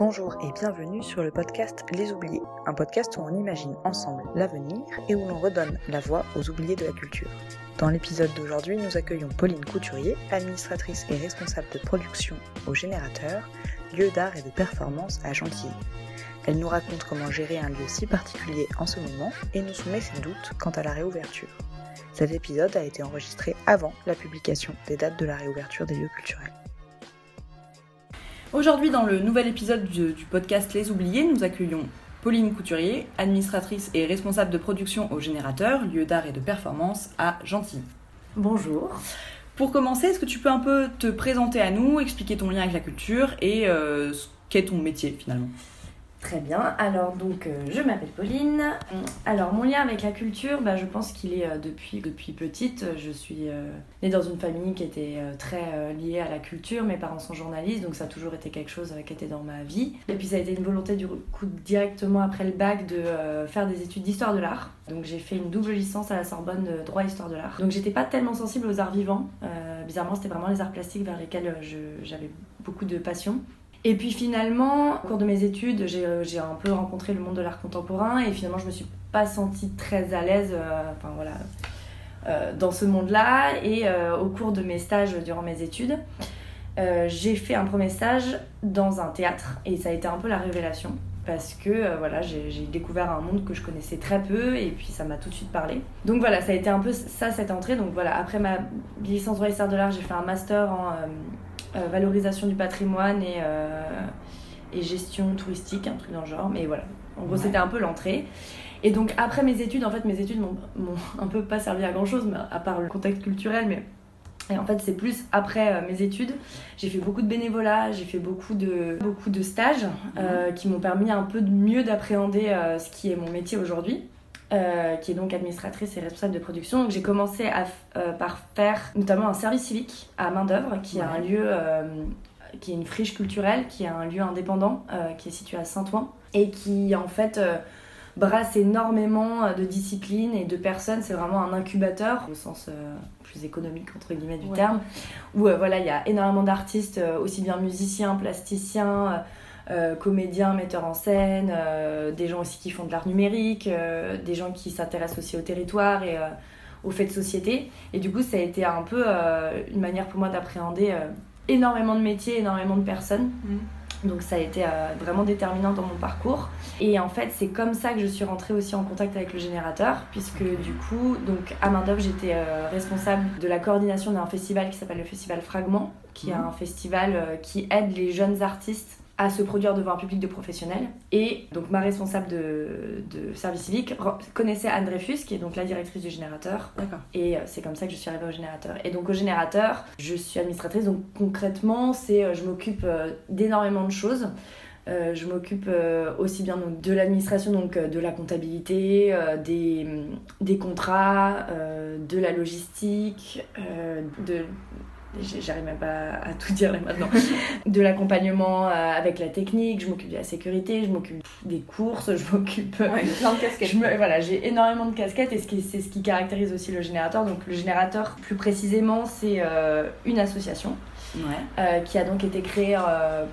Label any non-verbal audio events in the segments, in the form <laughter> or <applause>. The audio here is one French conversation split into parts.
Bonjour et bienvenue sur le podcast Les Oubliés, un podcast où on imagine ensemble l'avenir et où l'on redonne la voix aux oubliés de la culture. Dans l'épisode d'aujourd'hui, nous accueillons Pauline Couturier, administratrice et responsable de production au Générateur, lieu d'art et de performance à Gentilly. Elle nous raconte comment gérer un lieu si particulier en ce moment et nous soumet ses doutes quant à la réouverture. Cet épisode a été enregistré avant la publication des dates de la réouverture des lieux culturels. Aujourd'hui, dans le nouvel épisode du, podcast Les Oubliés, nous accueillons Pauline Couturier, administratrice et responsable de production au Générateur, lieu d'art et de performance à Gentilly. Bonjour. Pour commencer, est-ce que tu peux un peu te présenter à nous, expliquer ton lien avec la culture et euh, qu'est ton métier finalement? Très bien. Alors donc euh, je m'appelle Pauline. Alors mon lien avec la culture, bah, je pense qu'il est euh, depuis depuis petite. Je suis euh, née dans une famille qui était très liée à la culture. Mes parents sont journalistes, donc ça a toujours été quelque chose qui était dans ma vie. Et puis ça a été une volonté du coup directement après le bac de faire des études d'histoire de l'art. Donc j'ai fait une double licence à la Sorbonne de droit histoire de l'art. Donc j'étais pas tellement sensible aux arts vivants. bizarrement c'était vraiment les arts plastiques vers lesquels j'avais beaucoup de passion. Et puis finalement, au cours de mes études, euh, j'ai un peu rencontré le monde de l'art contemporain et finalement je me suis pas sentie très à l'aise euh, enfin, voilà, euh, dans ce monde-là. Et au cours de mes stages durant mes études, j'ai fait un premier stage dans un théâtre et ça a été un peu la révélation parce que voilà, j'ai découvert un monde que je connaissais très peu et puis ça m'a tout de suite parlé. Donc voilà, ça a été un peu ça cette entrée. Donc voilà, après ma licence droit de l'art, j'ai fait un master en valorisation du patrimoine et, euh, et gestion touristique, un truc dans le genre. Mais voilà, en gros, c'était un peu l'entrée. Et donc, après mes études, en fait, mes études m'ont <laughs> un peu pas servi à grand chose, à part le contexte culturel, mais. Et en fait, c'est plus après euh, mes études. J'ai fait beaucoup de bénévolat, j'ai fait beaucoup de, beaucoup de stages mhm. qui m'ont permis un peu mieux d'appréhender ce qui est mon métier aujourd'hui. Euh, qui est donc administratrice et responsable de production. Donc j'ai commencé à, euh, par faire notamment un service civique à main d'œuvre, qui est un lieu, euh, qui est une friche culturelle, qui est un lieu indépendant, qui est situé à Saint-Ouen et qui en fait brasse énormément de disciplines et de personnes. C'est vraiment un incubateur au sens plus économique entre guillemets du terme, où voilà il y a énormément d'artistes, aussi bien musiciens, plasticiens. Euh, comédiens, metteurs en scène, euh, des gens aussi qui font de l'art numérique, euh, des gens qui s'intéressent aussi au territoire et aux faits de société. Et du coup, ça a été un peu une manière pour moi d'appréhender énormément de métiers, énormément de personnes. Mm. Donc ça a été vraiment déterminant dans mon parcours. Et en fait, c'est comme ça que je suis rentrée aussi en contact avec le générateur, puisque du coup, donc à main j'étais responsable de la coordination d'un festival qui s'appelle le Festival Fragment, qui est mm. un festival qui aide les jeunes artistes à se produire devant un public de professionnels. Et donc ma responsable de, de service civique connaissait Anne Dreyfus, qui est donc la directrice du générateur. D'accord. Et euh, c'est comme ça que je suis arrivée au générateur. Et donc au générateur, je suis administratrice, donc concrètement, c'est euh, je m'occupe euh, d'énormément de choses. je m'occupe aussi bien donc, de l'administration, donc de la comptabilité, des, des contrats, de la logistique, de j'arrive même pas à tout dire là maintenant, <laughs> de l'accompagnement euh, avec la technique, je m'occupe de la sécurité, je m'occupe des courses, je m'occupe... Ouais, plein de casquettes. Voilà, j'ai énormément de casquettes et c'est ce qui caractérise aussi le générateur. Donc le générateur, plus précisément, c'est euh, une association euh, qui a donc été créée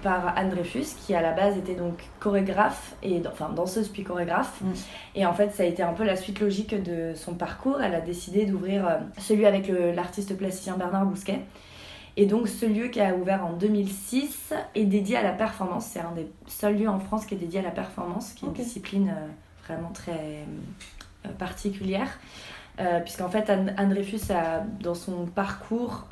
par Anne Dreyfus, qui à la base était donc chorégraphe, et, enfin danseuse puis chorégraphe. Mm. Et en fait, ça a été un peu la suite logique de son parcours. Elle a décidé d'ouvrir celui avec l'artiste plasticien Bernard Bousquet. Et donc ce lieu qui a ouvert en 2006 est dédié à la performance. C'est un des seuls lieux en France qui est dédié à la performance, qui est une discipline euh, vraiment très euh, particulière. Euh, puisqu'en fait Anne, Dreyfus a, dans son parcours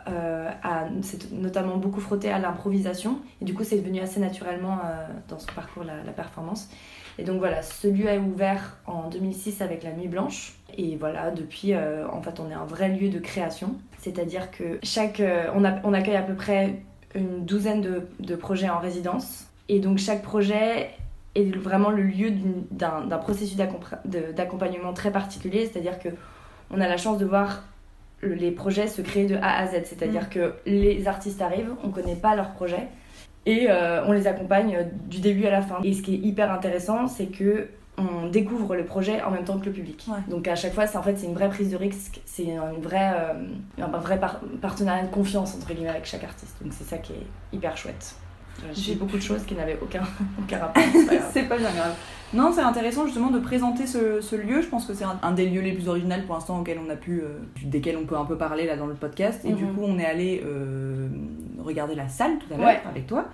s'est notamment beaucoup frotté à l'improvisation et du coup c'est devenu assez naturellement dans son parcours la, la, performance et donc voilà ce lieu a ouvert en 2006 avec la Nuit Blanche et voilà depuis en fait on est un vrai lieu de création c'est-à-dire que chaque, euh, on, on, accueille à peu près une douzaine de, projets en résidence. Et donc chaque projet est vraiment le lieu d'un processus d'accompagnement très particulier. C'est-à-dire que on a la chance de voir les projets se créer de A à Z. C'est-à-dire mm. que les artistes arrivent, on ne connaît pas leur projet. Et euh, on les accompagne du début à la fin. Et ce qui est hyper intéressant, c'est que on découvre le projet en même temps que le public. Donc à chaque fois, c'est en fait c'est une vraie prise de risque, c'est une vraie, euh, un vrai partenariat de confiance entre guillemets avec chaque artiste. Donc c'est ça qui est hyper chouette. J'ai beaucoup de choses qui n'avaient aucun, <laughs> aucun rapport. <laughs> c'est pas bien grave. Non, c'est intéressant justement de présenter ce, ce lieu. Je pense que c'est un, un des lieux les plus originaux pour l'instant auxquels on a pu, euh, desquels on peut un peu parler là dans le podcast. Et du Mhm. coup, on est allé euh, regarder la salle tout à l'heure Ouais. avec toi.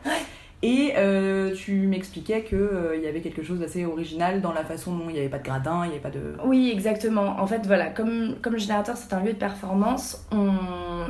Et euh, tu m'expliquais qu'il y avait quelque chose d'assez original dans la façon dont il n'y avait pas de gradin, il n'y avait pas de. Oui, exactement. En fait, voilà, comme, comme le générateur, c'est un lieu de performance, on...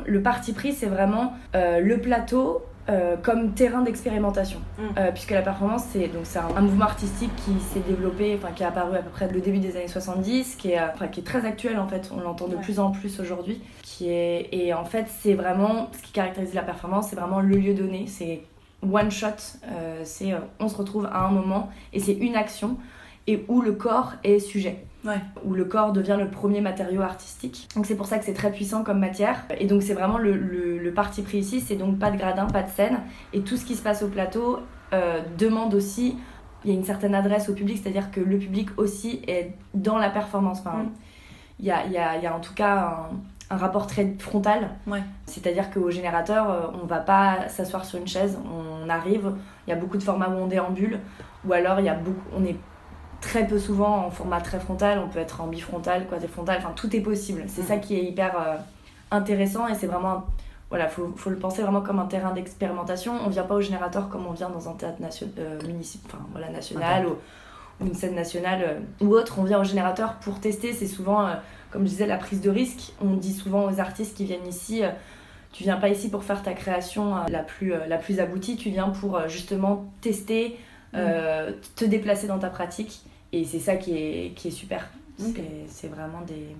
le parti pris, c'est vraiment euh, le plateau euh, comme terrain d'expérimentation. Mm. Euh, puisque la performance, c'est donc c'est un, un mouvement artistique qui s'est développé, enfin qui est apparu à peu près le début des années 70, qui est, euh, enfin, qui est très actuel en fait, on l'entend de Ouais. plus en plus aujourd'hui. Qui est... Et en fait, c'est vraiment ce qui caractérise la performance, c'est vraiment le lieu donné, c'est one shot, euh, c'est on se retrouve à un moment et c'est une action et où le corps est sujet Ouais. où le corps devient le premier matériau artistique. Donc c'est pour ça que c'est très puissant comme matière. Et donc c'est vraiment le, le- le parti pris ici, c'est donc pas de gradin, pas de scène. Et tout ce qui se passe au plateau euh, demande aussi, il y a une certaine adresse au public, c'est-à-dire que le public aussi est dans la performance. Enfin, Mm. il y, a, y, a, y a en tout cas un, un rapport très frontal. Ouais. C'est-à-dire qu'au générateur, euh, on va pas s'asseoir sur une chaise, on arrive, il y a beaucoup de formats où on déambule, ou alors il y a beaucoup, on est très peu souvent en format très frontal, on peut être en bifrontal, quadrifrontal, enfin tout est possible. C'est ça qui est hyper euh, intéressant et c'est vraiment, voilà, faut, faut le penser vraiment comme un terrain d'expérimentation. On vient pas au générateur comme on vient dans un théâtre nation, euh, municip- enfin, voilà, national ou, ou une scène nationale euh, ou autre. On vient au générateur pour tester, c'est souvent, comme je disais, la prise de risque. On dit souvent aux artistes qui viennent ici, tu viens pas ici pour faire ta création la, plus, la plus aboutie, tu viens pour justement tester, euh, te déplacer dans ta pratique. Et c'est ça qui est, qui est super. C'est- vraiment des,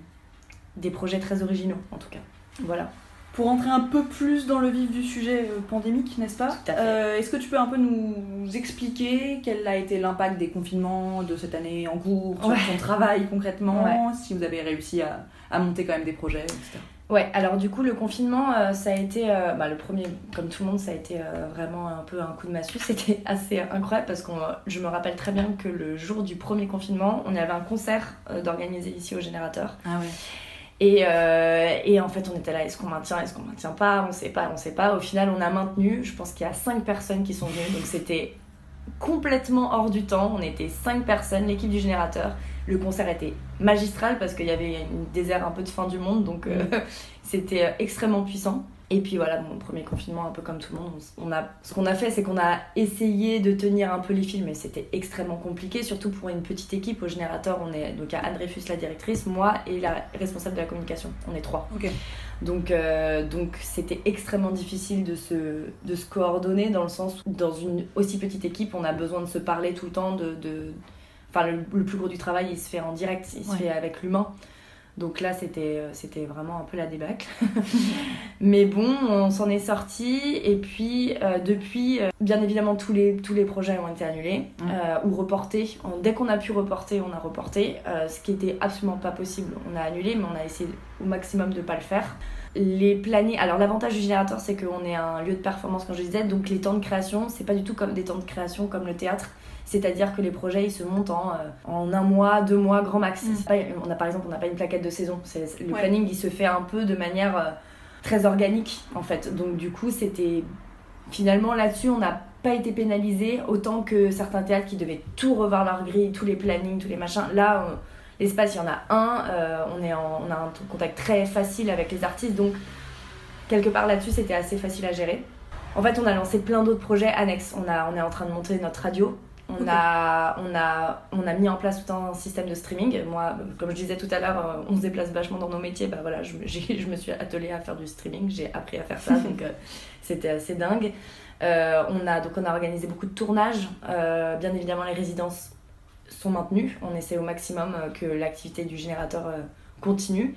des projets très originaux, en tout cas. Voilà. Pour entrer un peu plus dans le vif du sujet euh, pandémique, n'est-ce pas. Euh, Est-ce que tu peux un peu nous expliquer quel a été l'impact des confinements de cette année en cours sur ton travail concrètement Ouais. Si vous avez réussi à, à monter quand même des projets, etc. Ouais, alors du coup, le confinement, euh, ça a été. euh, bah, le premier, comme tout le monde, ça a été euh, vraiment un peu un coup de massue. <laughs> C'était assez incroyable parce que je me rappelle très bien que le jour du premier confinement, on avait un concert d'organiser ici au générateur. Ah ouais. Et, euh, et en fait, on était là, est-ce qu'on maintient, est-ce qu'on maintient pas? On sait pas, on sait pas. Au final, on a maintenu. Je pense qu'il y a 5 personnes qui sont venues, donc c'était complètement hors du temps. On était 5 personnes, l'équipe du générateur. Le concert était magistral parce qu'il y avait une désert un peu de fin du monde, donc euh, <laughs> c'était euh, extrêmement puissant. Et puis voilà, mon premier confinement, un peu comme tout le monde, on a, ce qu'on a fait, c'est qu'on a essayé de tenir un peu les fils, mais c'était extrêmement compliqué, surtout pour une petite équipe. Au générateur, on est donc il y a Anne Dreyfus, la directrice, moi et la responsable de la communication. On est trois. Donc euh, donc c'était extrêmement difficile de se, de se coordonner dans le sens où dans une aussi petite équipe, on a besoin de se parler tout le temps. De, de... Enfin, le, le plus gros du travail, il se fait en direct, il se Ouais. fait avec l'humain. Donc là, c'était euh, c'était vraiment un peu la débâcle. <laughs> Mais bon, on s'en est sorti. Et puis, euh, depuis, euh, bien évidemment, tous les, tous les projets ont été annulés euh, ou reportés. On- dès qu'on a pu reporter, on a reporté. Ce qui était absolument pas possible, on a annulé, mais on a essayé au maximum de pas le faire. Les plannings. Alors, l'avantage du générateur, c'est qu'on est un lieu de performance, comme je disais. Donc, les temps de création, c'est pas du tout comme des temps de création comme le théâtre. C'est-à-dire que les projets ils se montent en, euh, en un mois, deux mois, grand max. Mm. Pas, on a par exemple, on n'a pas une plaquette de saison. Le Ouais. planning il se fait un peu de manière euh, très organique en fait. Donc du coup c'était finalement là-dessus on n'a pas été pénalisé autant que certains théâtres qui devaient tout revoir leur grille, tous les plannings, tous les machins. Là on- l'espace il y en a un, euh, on, est en- on a un contact très facile avec les artistes donc quelque part là-dessus c'était assez facile à gérer. En fait, on a lancé plein d'autres projets annexes. On, a, on est en train de monter notre radio. On, a, on, a, on a mis en place tout un système de streaming. Moi, comme je disais tout à l'heure, euh, on se déplace vachement dans nos métiers. Bah voilà, je, <laughs> je me suis attelée à faire du streaming. J'ai appris à faire ça, donc euh, <laughs> c'était assez dingue. Euh, on, a, donc on a organisé beaucoup de tournages. Euh, bien évidemment, les résidences sont maintenues. On essaie au maximum que l'activité du générateur continue.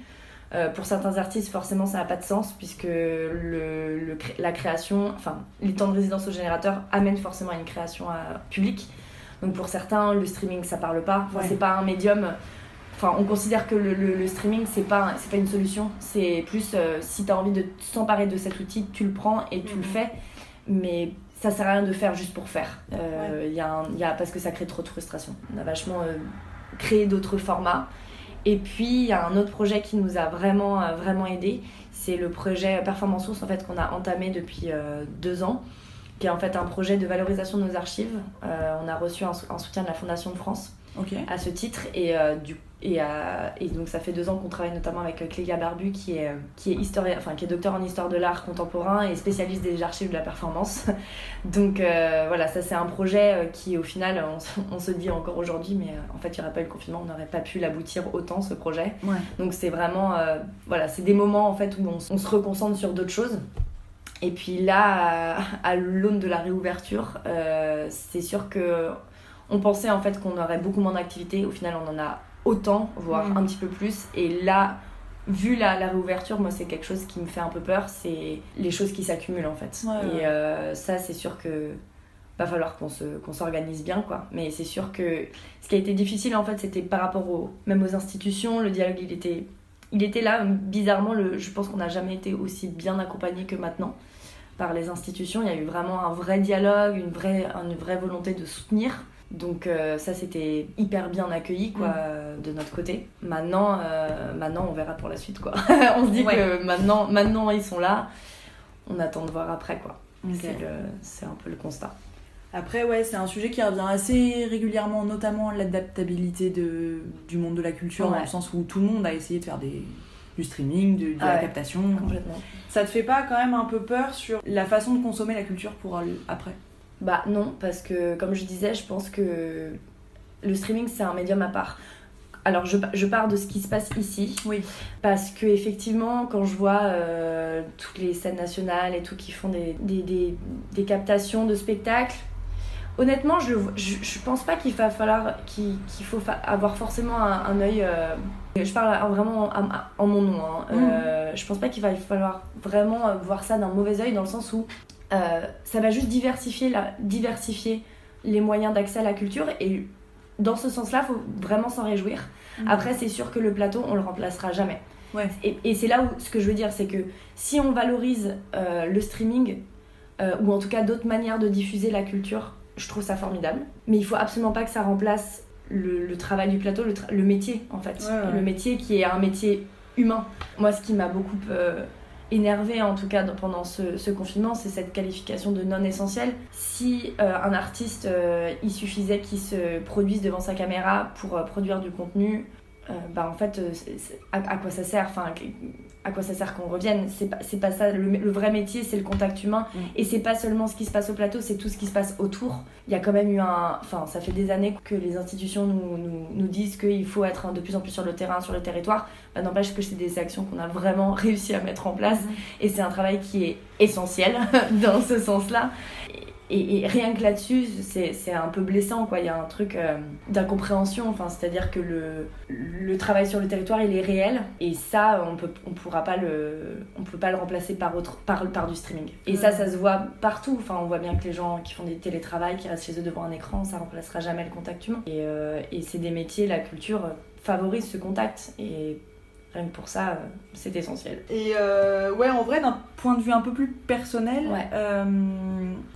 Euh, pour certains artistes, forcément, ça n'a pas de sens puisque le, le cré- la création, enfin, les temps de résidence au générateur amènent forcément à une création euh, publique. Donc pour certains, le streaming, ça parle pas. Enfin, Ouais. C'est pas un médium. Enfin, on considère que le, streaming, c'est pas, c'est pas une solution. C'est plus euh, si tu as envie de s'emparer de cet outil, tu le prends et tu Mhm. le fais. Mais ça sert à rien de faire juste pour faire. Euh, il y a un- il y a, parce que ça crée trop de frustration. On a vachement créé d'autres formats. Et puis, il y a un autre projet qui nous a vraiment, euh, vraiment aidé. C'est le projet Performance Source en fait, qu'on a entamé depuis euh, deux ans. qui est en fait un projet de valorisation de nos archives. on a reçu un, soutien de la Fondation de France à ce titre. Et, du, et, et, donc ça fait deux ans qu'on travaille notamment avec Clélia Barbu, qui est, qui est, historien, enfin, qui est docteur en histoire de l'art contemporain et spécialiste des archives de la performance. <laughs> donc voilà, ça c'est un projet qui au final, on, se dit encore aujourd'hui, mais en fait il n'y aurait pas eu le confinement, on n'aurait pas pu l'aboutir autant ce projet. Donc c'est vraiment, voilà, c'est des moments en fait où on, on se reconcentre sur d'autres choses. Et puis là, à, l'aune de la réouverture, euh, c'est sûr que on pensait en fait qu'on aurait beaucoup moins d'activités. Au final, on en a autant, voire mm. un petit peu plus. Et là, vu la, la réouverture, moi, c'est quelque chose qui me fait un peu peur. C'est les choses qui s'accumulent en fait. et euh, ça, c'est sûr que va falloir qu'on se qu'on s'organise bien quoi mais c'est sûr que ce qui a été difficile en fait c'était par rapport au même aux institutions le dialogue il était il était là, bizarrement, le, je pense qu'on n'a jamais été aussi bien accompagné que maintenant par les institutions. Il y a eu vraiment un vrai dialogue, une vraie, une vraie volonté de soutenir. Donc euh, ça, c'était hyper bien accueilli quoi, mm. de notre côté. Maintenant, euh, maintenant, on verra pour la suite. Quoi. <laughs> on se dit que maintenant, maintenant, ils sont là. On attend de voir après. quoi. C'est un peu le constat. Après, ouais, c'est un sujet qui revient assez régulièrement, notamment l'adaptabilité du monde de la culture, dans le sens où tout le monde a essayé de faire des, du streaming, de, la captation. Complètement. Ça te fait pas quand même un peu peur sur la façon de consommer la culture pour après? Bah non, parce que comme je disais, je pense que le streaming c'est un médium à part. Alors je, je, pars de ce qui se passe ici. Oui. Parce que effectivement, quand je vois euh, toutes les scènes nationales et tout qui font des, des, des, des captations de spectacles, honnêtement, je, je, pense pas qu'il va falloir qu'il faut avoir forcément un, un œil. Euh, je parle vraiment en, mon nom. Hein. Mm. Euh, je pense pas qu'il va falloir vraiment voir ça d'un mauvais œil dans le sens où ça va juste diversifier, la, diversifier les moyens d'accès à la culture et dans ce sens-là, faut vraiment s'en réjouir. Mm. Après, c'est sûr que le plateau, on le remplacera jamais. Ouais. Et, et c'est là où ce que je veux dire, c'est que si on valorise le streaming, ou en tout cas d'autres manières de diffuser la culture je trouve ça formidable. Mais il faut absolument pas que ça remplace le, travail du plateau, le, métier en fait. Le métier qui est un métier humain. Moi, ce qui m'a beaucoup euh, énervé en tout cas pendant ce, confinement, c'est cette qualification de non essentiel. Si euh, un artiste, euh, il suffisait qu'il se produise devant sa caméra pour produire du contenu, bah en fait, à, à, quoi ça sert enfin, à quoi ça sert qu'on revienne? C'est pas, pas ça. Le, vrai métier, c'est le contact humain. Mm. Et c'est pas seulement ce qui se passe au plateau, c'est tout ce qui se passe autour. Il y a quand même eu un. Enfin, ça fait des années que les institutions nous, nous, nous disent qu'il faut être de plus en plus sur le terrain, sur le territoire. Bah, N'empêche que c'est des actions qu'on a vraiment <laughs> réussi à mettre en place. Mm. Et c'est un travail qui est essentiel <laughs> dans ce sens-là. Et, rien que là-dessus, c'est un peu blessant, quoi. Il y a un truc euh, d'incompréhension, enfin, c'est-à-dire que le, le travail sur le territoire, il est réel, et ça, on peut, on pourra pas le, on peut pas le remplacer par autre, par, par du streaming. Et ça, ça se voit partout. Enfin, on voit bien que les gens qui font des télétravail, qui restent chez eux devant un écran, ça remplacera jamais le contact humain. Et, euh, et c'est des métiers, la culture favorise ce contact, et Rien pour ça, euh, c'est essentiel. Et euh, ouais, en vrai, d'un point de vue un peu plus personnel, euh,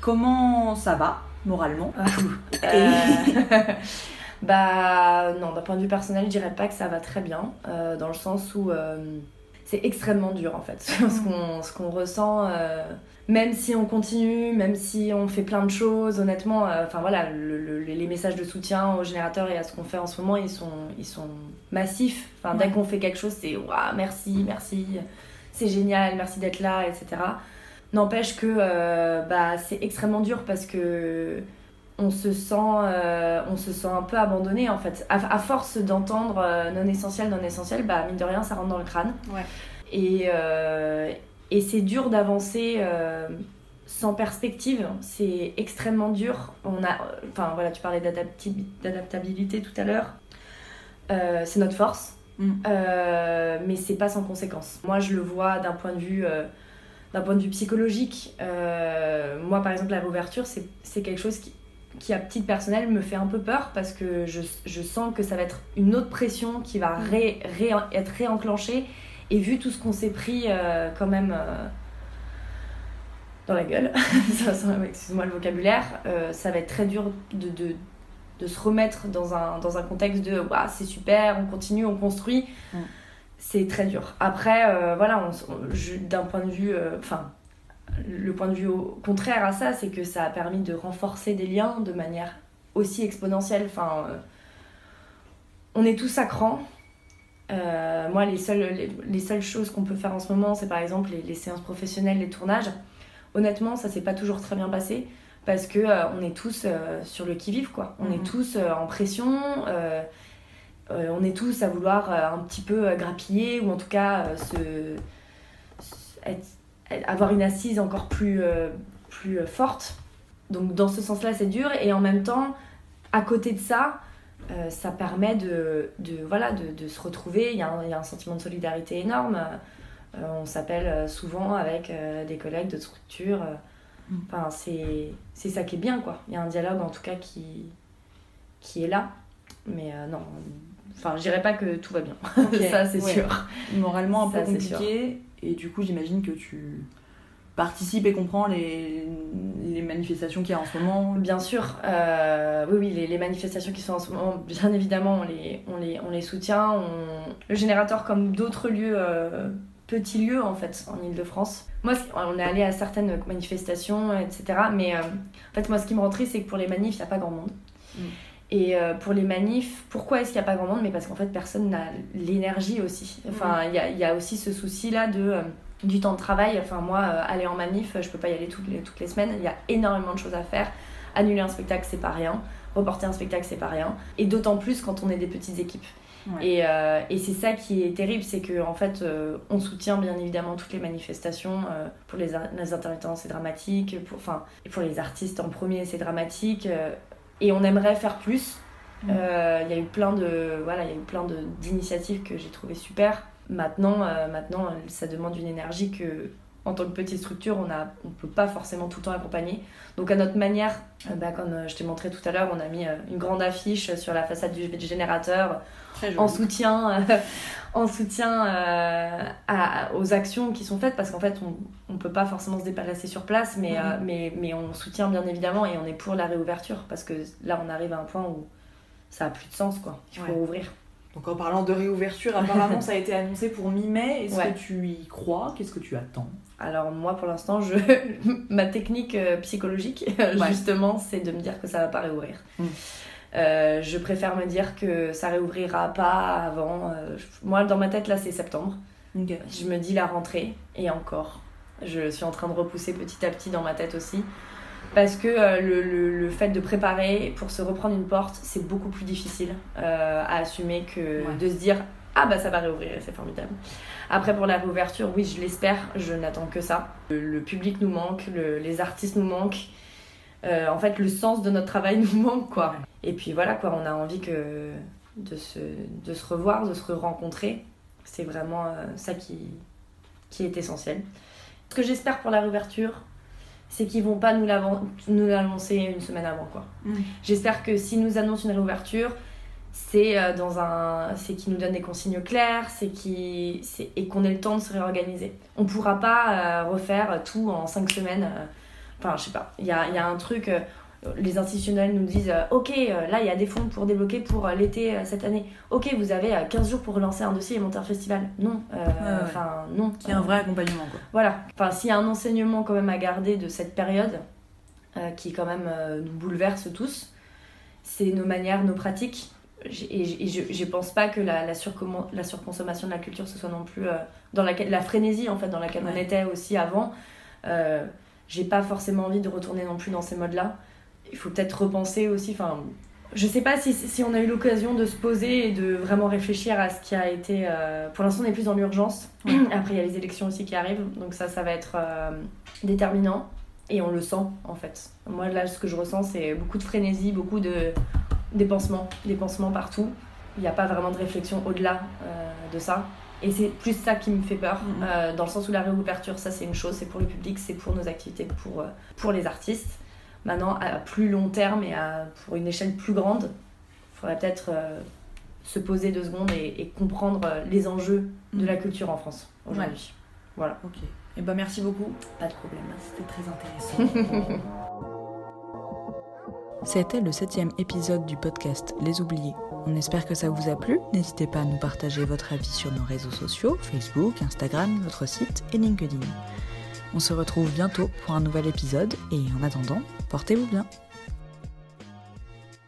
comment ça va moralement <laughs> Bah non, d'un point de vue personnel, je dirais pas que ça va très bien, dans le sens où c'est extrêmement dur en fait, <laughs> ce qu'on ressent même si on continue, même si on fait plein de choses, honnêtement, euh, enfin voilà, les messages de soutien aux générateurs et à ce qu'on fait en ce moment, ils sont, ils sont massifs. Enfin, dès qu'on fait quelque chose, c'est waouh, merci, merci, c'est génial, merci d'être là, etc. N'empêche que euh, bah, c'est extrêmement dur parce que on se sent, euh, on se sent un peu abandonné en fait. À, force d'entendre non essentiel, non essentiel, bah mine de rien, ça rentre dans le crâne. Et, et c'est dur d'avancer euh, sans perspective. C'est extrêmement dur. On a, enfin voilà, tu parlais d'adaptabilité tout à l'heure. Euh, c'est notre force, mm. euh, mais c'est pas sans conséquence. Moi, je le vois d'un point de vue, d'un point de vue psychologique. moi, par exemple, la réouverture, c'est quelque chose qui, qui, à titre personnel, me fait un peu peur parce que je, je sens que ça va être une autre pression qui va mm. ré, ré, être réenclenchée et vu tout ce qu'on s'est pris euh, quand même euh, dans la gueule, <laughs> excuse-moi le vocabulaire, euh, ça va être très dur de, de, de, se remettre dans un, dans un contexte de c'est super, on continue, on construit. C'est très dur. Après, voilà, d'un point de vue. Enfin, le point de vue au contraire à ça, c'est que ça a permis de renforcer des liens de manière aussi exponentielle. Enfin, on est tous à cran. Euh, moi, les seules, les, seules choses qu'on peut faire en ce moment, c'est par exemple les, séances professionnelles, les tournages. Honnêtement, ça s'est pas toujours très bien passé parce que on est tous sur le qui-vive, quoi. On est mhm. tous en pression. on est tous à vouloir un petit peu grappiller ou en tout cas se, être, avoir une assise encore plus, euh, plus euh, forte. Donc dans ce sens-là, c'est dur. Et en même temps, à côté de ça, euh, ça permet de, de voilà, de, de, se retrouver. Il y, a un, il y, a un, sentiment de solidarité énorme. on s'appelle souvent avec des collègues de structure. Mm. Enfin, c'est ça qui est bien, quoi. Il y a un dialogue, en tout cas, qui, qui est là. Mais non, enfin, je dirais pas que tout va bien. <laughs> ça, c'est sûr. Moralement, un peu compliqué. Et du coup, j'imagine que tu participes et comprends les, les manifestations qu'il y a en ce moment Bien sûr, euh, oui, oui, les, les, manifestations qui sont en ce moment, bien évidemment, on les, on les, on les soutient. On... Le générateur, comme d'autres lieux, euh, petits lieux en fait, en Ile-de-France. Moi, on est allé à certaines manifestations, etc. Mais euh, en fait, moi, ce qui me rend triste, c'est que pour les manifs, il n'y a pas grand monde. Mm. Et pour les manifs, pourquoi est-ce qu'il n'y a pas grand monde? Mais parce qu'en fait, personne n'a l'énergie aussi. Enfin, il y, a, y, a, aussi ce souci-là de, du temps de travail. Enfin, moi, euh, aller en manif, je peux pas y aller toutes les, toutes les semaines. Il y a énormément de choses à faire. Annuler un spectacle, c'est pas rien. Reporter un spectacle, c'est pas rien. Et d'autant plus quand on est des petites équipes. Et, et c'est ça qui est terrible, c'est qu'en en fait, on soutient bien évidemment toutes les manifestations. pour les, les intermittents, c'est dramatique. Pour, enfin, pour les artistes en premier, c'est dramatique et on aimerait faire plus. Euh, il y a eu plein de voilà, il y a eu plein d'initiatives que j'ai trouvé super. Maintenant, euh, maintenant, ça demande une énergie que, en tant que petite structure, on a, on peut pas forcément tout le temps accompagner. Donc à notre manière, euh, bah, comme je t'ai montré tout à l'heure, on a mis une grande affiche sur la façade du générateur en soutien, <laughs> en soutien à, aux actions qui sont faites parce qu'en fait on ne peut pas forcément se déplacer sur place mais, mm-hmm. mais, mais on soutient bien évidemment et on est pour la réouverture parce que là on arrive à un point où ça a plus de sens quoi. Il faut ouvrir. Donc en parlant de réouverture, apparemment ça a été annoncé pour mi-mai. Est-ce que tu y crois? Qu'est-ce que tu attends? Alors moi pour l'instant, je... <laughs> ma technique euh, psychologique <laughs> justement c'est de me dire que ça va pas réouvrir. Mm. Euh, je préfère me dire que ça réouvrira pas avant. Euh, moi dans ma tête là c'est septembre. Je me dis la rentrée et encore. Je suis en train de repousser petit à petit dans ma tête aussi parce que euh, le, le, fait de préparer pour se reprendre une porte, c'est beaucoup plus difficile euh, à assumer que de se dire ah bah ça va réouvrir et c'est formidable. Après pour la réouverture, oui je l'espère, je n'attends que ça. Le, public nous manque, les artistes nous manquent. Euh, en fait le sens de notre travail <laughs> nous manque quoi. Et puis voilà quoi, on a envie que de se, de se revoir, de se rencontrer. C'est vraiment ça qui, qui est essentiel. Ce que j'espère pour la réouverture, c'est qu'ils vont pas nous l'annoncer une semaine avant quoi. Mm. J'espère que s'ils nous annoncent une réouverture, c'est euh, dans un c'est qu'ils nous donnent des consignes claires, c'est qui et qu'on ait le temps de se réorganiser. On pourra pas euh, refaire tout en cinq semaines. Euh, enfin, je sais pas. Il y a, y a, un truc les institutionnels nous disent euh, Ok, euh, là il y a des fonds pour débloquer pour euh, l'été cette année. Ok, vous avez 15 jours pour relancer un dossier et monter un festival. Non. Enfin, non. Y a un vrai accompagnement quoi. Voilà. Enfin, s'il y a un enseignement quand même à garder de cette période qui quand même nous bouleverse tous, c'est nos manières, nos pratiques. Et je ne pense pas que la, la, la, surconsommation de la culture ce soit non plus dans laquelle la frénésie en fait dans laquelle on était aussi avant. j'ai pas forcément envie de retourner non plus dans ces modes là il faut peut-être repenser aussi. Enfin, je sais pas si, si on a eu l'occasion de se poser et de vraiment réfléchir à ce qui a été. Euh, pour l'instant, on est plus dans l'urgence. Après, il y a les élections aussi qui arrivent, donc ça, ça va être euh, déterminant. Et on le sent en fait. Moi, là, ce que je ressens, c'est beaucoup de frénésie, beaucoup de dépensements, dépensements partout. Il n'y a pas vraiment de réflexion au-delà euh, de ça. Et c'est plus ça qui me fait peur, mm-hmm. dans le sens où la réouverture, ça c'est une chose, c'est pour le public, c'est pour nos activités, pour, pour les artistes. Maintenant, à plus long terme et à, pour une échelle plus grande, il faudrait peut-être euh, se poser deux secondes et, comprendre euh, les enjeux de la mm. culture en France aujourd'hui. Voilà. Ok. Et eh ben merci beaucoup. Pas de problème. C'était très intéressant. <laughs> C'était le septième épisode du podcast Les Oubliés. On espère que ça vous a plu. N'hésitez pas à nous partager votre avis sur nos réseaux sociaux, Facebook, Instagram, notre site et LinkedIn. On se retrouve bientôt pour un nouvel épisode et en attendant, portez-vous bien.